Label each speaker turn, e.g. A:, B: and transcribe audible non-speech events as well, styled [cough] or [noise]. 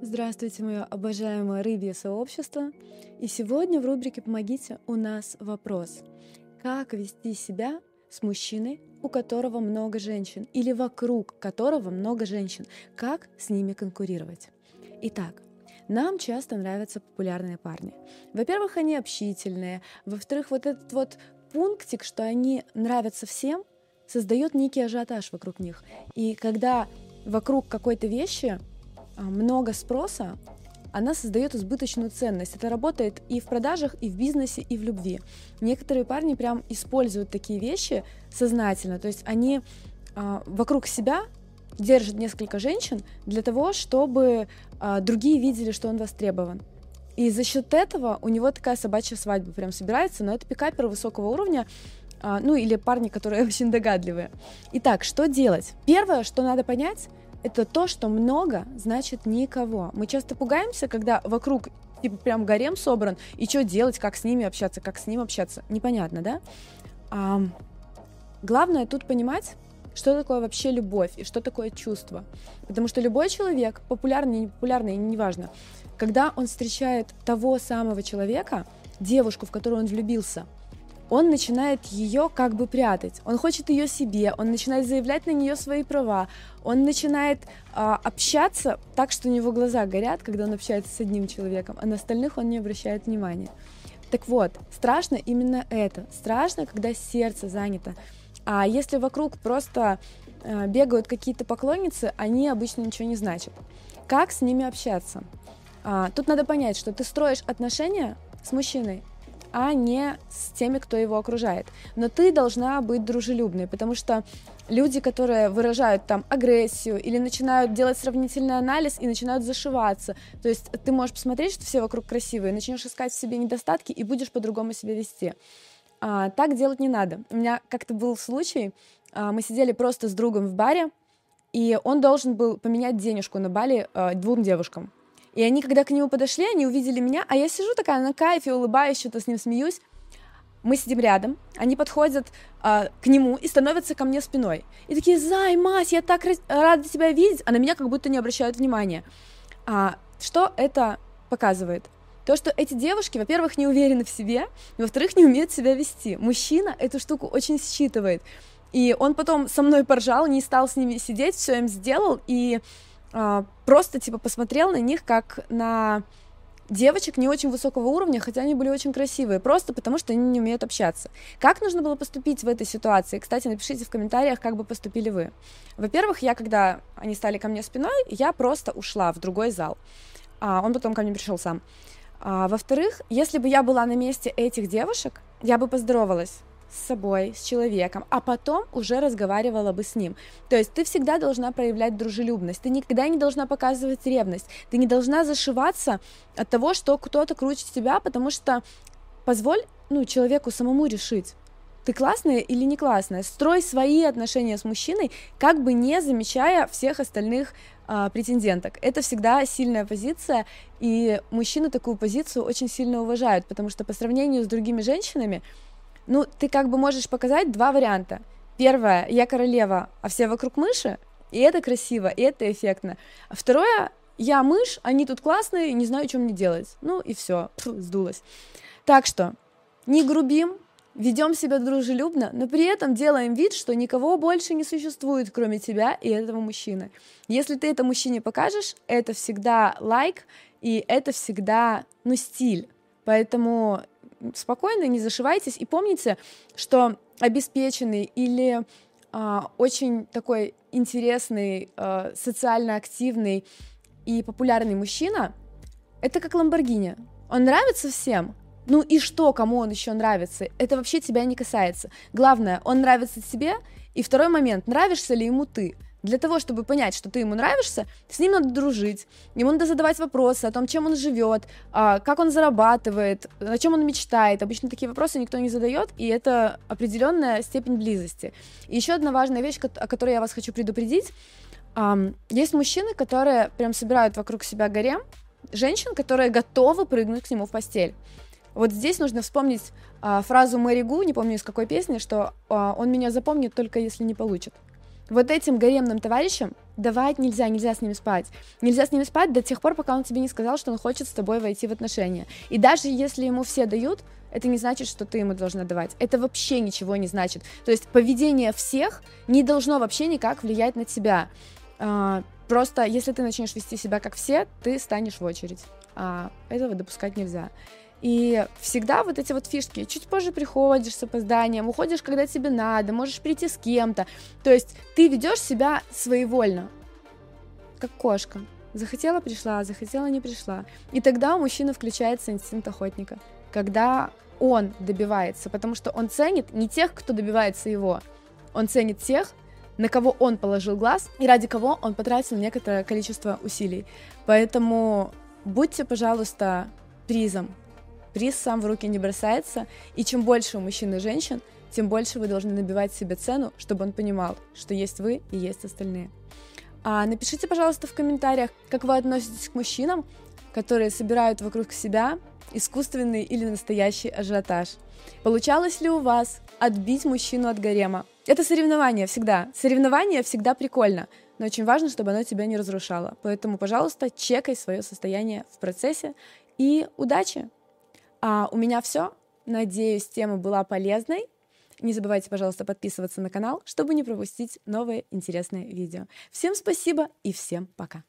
A: Здравствуйте, мое обожаемое рыбье сообщество. И сегодня в рубрике «Помогите» у нас вопрос. Как вести себя с мужчиной, у которого много женщин, или вокруг которого много женщин? Как с ними конкурировать? Итак, нам часто нравятся популярные парни. Во-первых, они общительные. Во-вторых, вот этот вот пунктик, что они нравятся всем, создает некий ажиотаж вокруг них. И когда вокруг какой-то вещи много спроса, она создает избыточную ценность. Это работает и в продажах, и в бизнесе, и в любви. Некоторые парни прям используют такие вещи сознательно, то есть они а, вокруг себя держат несколько женщин для того, чтобы а, другие видели, что он востребован. И за счет этого у него такая собачья свадьба прям собирается, но это пикаперы высокого уровня, а, ну или парни, которые [laughs] очень догадливые. Итак, что делать? Первое, что надо понять, это то, что много значит никого. Мы часто пугаемся, когда вокруг типа прям гарем собран, и что делать, как с ними общаться, как с ним общаться, непонятно, да? А, главное тут понимать, что такое вообще любовь и что такое чувство. Потому что любой человек, популярный, непопулярный, неважно, когда он встречает того самого человека, девушку, в которую он влюбился – он начинает ее как бы прятать. Он хочет ее себе, он начинает заявлять на нее свои права, он начинает а, общаться так, что у него глаза горят, когда он общается с одним человеком, а на остальных он не обращает внимания. Так вот, страшно именно это. Страшно, когда сердце занято. А если вокруг просто а, бегают какие-то поклонницы, они обычно ничего не значат. Как с ними общаться? А, тут надо понять, что ты строишь отношения с мужчиной, а не с теми, кто его окружает. Но ты должна быть дружелюбной, потому что люди, которые выражают там агрессию или начинают делать сравнительный анализ и начинают зашиваться. То есть ты можешь посмотреть, что все вокруг красивые, начнешь искать в себе недостатки и будешь по-другому себя вести. А, так делать не надо. У меня как-то был случай, а, мы сидели просто с другом в баре, и он должен был поменять денежку на бале а, двум девушкам. И они, когда к нему подошли, они увидели меня, а я сижу такая на кайфе, улыбаюсь, что-то с ним смеюсь. Мы сидим рядом, они подходят а, к нему и становятся ко мне спиной. И такие, Зай, Мась, я так рада тебя видеть, а на меня как будто не обращают внимания. А, что это показывает? То, что эти девушки, во-первых, не уверены в себе, во-вторых, не умеют себя вести. Мужчина эту штуку очень считывает. И он потом со мной поржал, не стал с ними сидеть, все им сделал, и просто типа посмотрел на них как на девочек не очень высокого уровня, хотя они были очень красивые, просто потому что они не умеют общаться. Как нужно было поступить в этой ситуации? Кстати, напишите в комментариях, как бы поступили вы. Во-первых, я, когда они стали ко мне спиной, я просто ушла в другой зал. А он потом ко мне пришел сам. А, во-вторых, если бы я была на месте этих девушек, я бы поздоровалась с собой, с человеком, а потом уже разговаривала бы с ним. То есть ты всегда должна проявлять дружелюбность, ты никогда не должна показывать ревность, ты не должна зашиваться от того, что кто-то круче тебя, потому что позволь ну, человеку самому решить, ты классная или не классная. Строй свои отношения с мужчиной, как бы не замечая всех остальных а, претенденток. Это всегда сильная позиция, и мужчины такую позицию очень сильно уважают, потому что по сравнению с другими женщинами, ну, ты как бы можешь показать два варианта. Первое, я королева, а все вокруг мыши, и это красиво, и это эффектно. Второе, я мышь, они тут классные, не знаю, что мне делать. Ну и все, сдулась. Так что не грубим, ведем себя дружелюбно, но при этом делаем вид, что никого больше не существует, кроме тебя и этого мужчины. Если ты это мужчине покажешь, это всегда лайк, и это всегда, ну, стиль. Поэтому спокойно, не зашивайтесь. И помните, что обеспеченный или а, очень такой интересный, а, социально активный и популярный мужчина — это как Ламборгини. Он нравится всем, ну и что, кому он еще нравится? Это вообще тебя не касается. Главное, он нравится тебе, и второй момент, нравишься ли ему ты — для того, чтобы понять, что ты ему нравишься, с ним надо дружить, ему надо задавать вопросы о том, чем он живет, а, как он зарабатывает, о чем он мечтает. Обычно такие вопросы никто не задает, и это определенная степень близости. И еще одна важная вещь, о которой я вас хочу предупредить. Есть мужчины, которые прям собирают вокруг себя гарем, женщин, которые готовы прыгнуть к нему в постель. Вот здесь нужно вспомнить а, фразу Мэри Гу, не помню из какой песни, что а, он меня запомнит только если не получит. Вот этим гаремным товарищам давать нельзя, нельзя с ними спать. Нельзя с ними спать до тех пор, пока он тебе не сказал, что он хочет с тобой войти в отношения. И даже если ему все дают, это не значит, что ты ему должна давать. Это вообще ничего не значит. То есть поведение всех не должно вообще никак влиять на тебя. А, просто если ты начнешь вести себя как все, ты станешь в очередь. А этого допускать нельзя. И всегда вот эти вот фишки, чуть позже приходишь с опозданием, уходишь, когда тебе надо, можешь прийти с кем-то. То есть ты ведешь себя своевольно, как кошка. Захотела, пришла, захотела, не пришла. И тогда у мужчины включается инстинкт охотника, когда он добивается, потому что он ценит не тех, кто добивается его, он ценит тех, на кого он положил глаз и ради кого он потратил некоторое количество усилий. Поэтому будьте, пожалуйста, призом приз сам в руки не бросается, и чем больше у мужчин и женщин, тем больше вы должны набивать себе цену, чтобы он понимал, что есть вы и есть остальные. А напишите, пожалуйста, в комментариях, как вы относитесь к мужчинам, которые собирают вокруг себя искусственный или настоящий ажиотаж. Получалось ли у вас отбить мужчину от гарема? Это соревнование всегда. Соревнование всегда прикольно, но очень важно, чтобы оно тебя не разрушало. Поэтому, пожалуйста, чекай свое состояние в процессе и удачи! А у меня все. Надеюсь, тема была полезной. Не забывайте, пожалуйста, подписываться на канал, чтобы не пропустить новые интересные видео. Всем спасибо и всем пока.